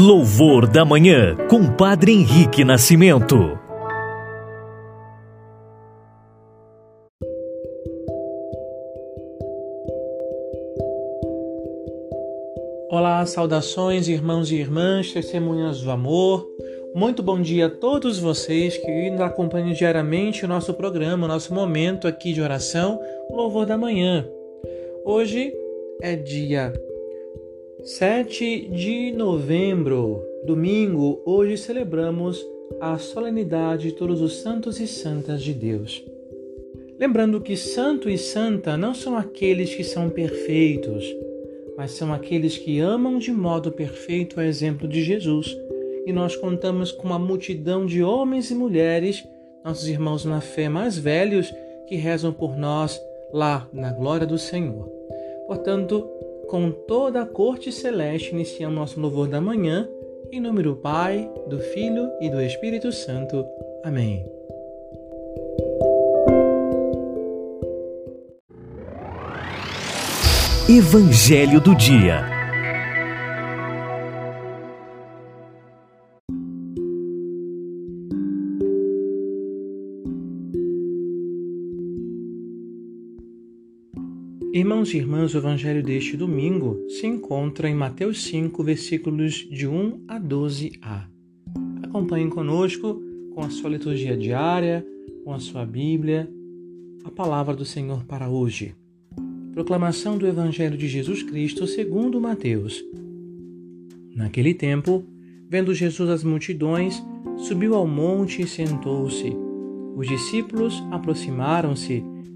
Louvor da Manhã, com Padre Henrique Nascimento. Olá, saudações, irmãos e irmãs, testemunhas do amor. Muito bom dia a todos vocês que nos acompanham diariamente o nosso programa, o nosso momento aqui de oração, Louvor da Manhã. Hoje é dia 7 de novembro, domingo, hoje celebramos a solenidade de todos os santos e santas de Deus. Lembrando que santo e santa não são aqueles que são perfeitos, mas são aqueles que amam de modo perfeito a exemplo de Jesus. E nós contamos com uma multidão de homens e mulheres, nossos irmãos na fé mais velhos, que rezam por nós lá na glória do Senhor. Portanto, com toda a corte celeste, iniciamos nosso louvor da manhã, em nome do Pai, do Filho e do Espírito Santo. Amém. Evangelho do Dia Irmãos e irmãs, o evangelho deste domingo se encontra em Mateus 5, versículos de 1 a 12a. Acompanhem conosco com a sua liturgia diária, com a sua Bíblia, a palavra do Senhor para hoje. Proclamação do Evangelho de Jesus Cristo segundo Mateus. Naquele tempo, vendo Jesus as multidões, subiu ao monte e sentou-se. Os discípulos aproximaram-se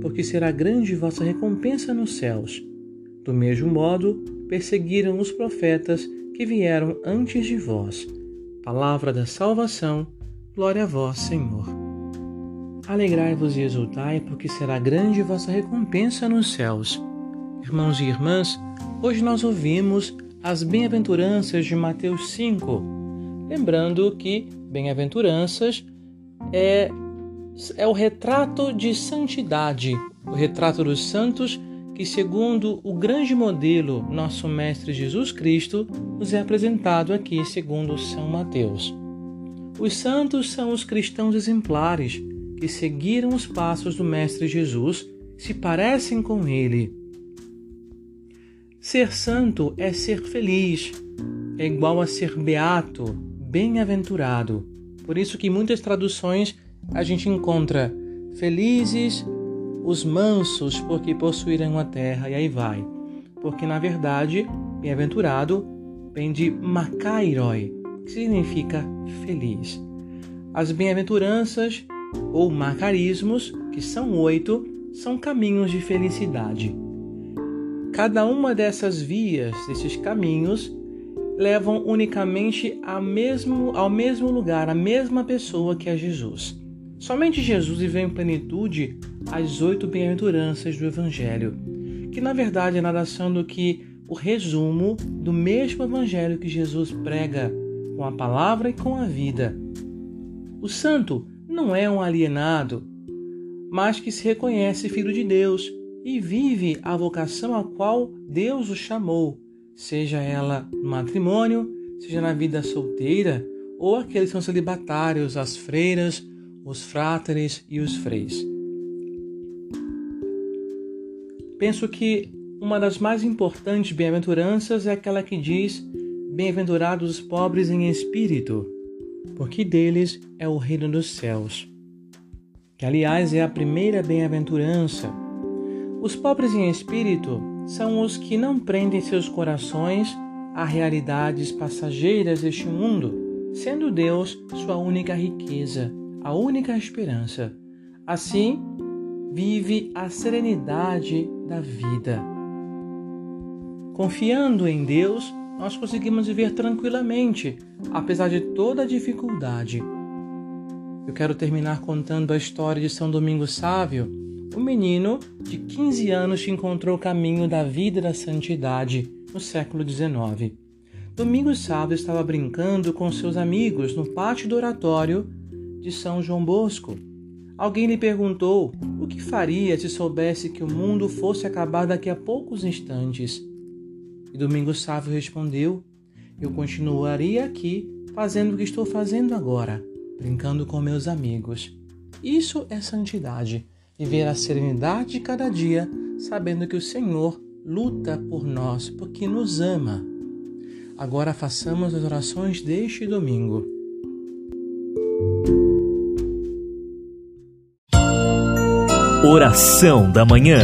porque será grande vossa recompensa nos céus. Do mesmo modo, perseguiram os profetas que vieram antes de vós. Palavra da salvação, glória a vós, Senhor. Alegrai-vos e exultai, porque será grande vossa recompensa nos céus. Irmãos e irmãs, hoje nós ouvimos as bem-aventuranças de Mateus 5. Lembrando que bem-aventuranças é é o retrato de santidade, o retrato dos santos que, segundo o grande modelo, nosso Mestre Jesus Cristo, nos é apresentado aqui segundo São Mateus. Os santos são os cristãos exemplares que seguiram os passos do Mestre Jesus, se parecem com ele. Ser santo é ser feliz, é igual a ser beato, bem-aventurado. Por isso que muitas traduções a gente encontra felizes os mansos, porque possuirão a terra, e aí vai. Porque na verdade, bem-aventurado vem de macairoi, que significa feliz. As bem-aventuranças ou macarismos, que são oito, são caminhos de felicidade. Cada uma dessas vias, desses caminhos, levam unicamente ao mesmo, ao mesmo lugar, à mesma pessoa que é Jesus. Somente Jesus viveu em plenitude as oito bem-aventuranças do Evangelho, que na verdade é nada do que o resumo do mesmo Evangelho que Jesus prega com a palavra e com a vida. O santo não é um alienado, mas que se reconhece filho de Deus e vive a vocação a qual Deus o chamou, seja ela no matrimônio, seja na vida solteira, ou aqueles que são celibatários, as freiras, os fráteres e os freis. Penso que uma das mais importantes bem-aventuranças é aquela que diz: Bem-aventurados os pobres em espírito, porque deles é o reino dos céus. Que, aliás, é a primeira bem-aventurança. Os pobres em espírito são os que não prendem seus corações a realidades passageiras deste mundo, sendo Deus sua única riqueza, a única esperança. Assim, vive a serenidade da vida. Confiando em Deus, nós conseguimos viver tranquilamente, apesar de toda a dificuldade. Eu quero terminar contando a história de São Domingos Sávio, um menino de 15 anos que encontrou o caminho da vida e da santidade no século XIX. Domingos Sávio estava brincando com seus amigos no pátio do oratório de São João Bosco. Alguém lhe perguntou o que faria se soubesse que o mundo fosse acabar daqui a poucos instantes. E Domingos Sávio respondeu: Eu continuaria aqui fazendo o que estou fazendo agora, brincando com meus amigos. Isso é santidade, viver a serenidade de cada dia, sabendo que o Senhor luta por nós porque nos ama. Agora façamos as orações deste domingo. Oração da Manhã.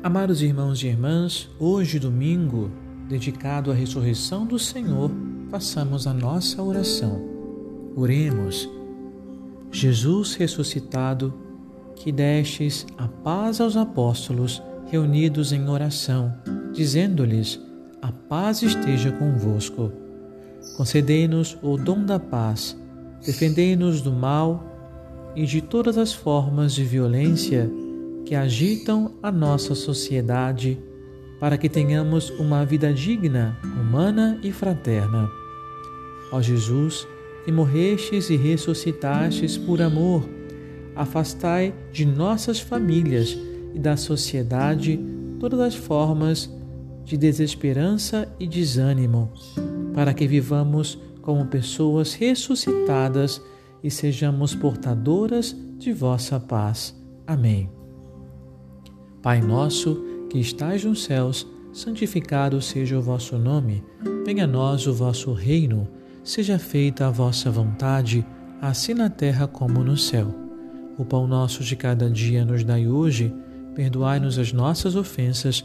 Amados irmãos e irmãs, hoje, domingo, dedicado à ressurreição do Senhor, façamos a nossa oração. Oremos. Jesus ressuscitado, que destes a paz aos apóstolos reunidos em oração, dizendo-lhes: A paz esteja convosco. Concedei-nos o dom da paz, defendei-nos do mal e de todas as formas de violência que agitam a nossa sociedade, para que tenhamos uma vida digna, humana e fraterna. Ó Jesus, que morrestes e ressuscitastes por amor, afastai de nossas famílias e da sociedade todas as formas de desesperança e desânimo, para que vivamos como pessoas ressuscitadas e sejamos portadoras de vossa paz. Amém. Pai nosso, que estais nos céus, santificado seja o vosso nome. Venha a nós o vosso reino. Seja feita a vossa vontade, assim na terra como no céu. O pão nosso de cada dia nos dai hoje. Perdoai-nos as nossas ofensas,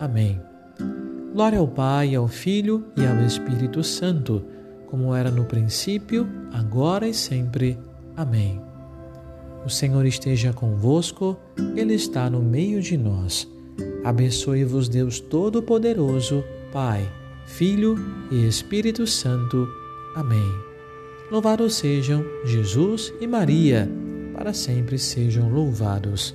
Amém. Glória ao Pai, ao Filho e ao Espírito Santo, como era no princípio, agora e sempre. Amém. O Senhor esteja convosco, Ele está no meio de nós. Abençoe-vos, Deus Todo-Poderoso, Pai, Filho e Espírito Santo. Amém. Louvados sejam Jesus e Maria, para sempre sejam louvados.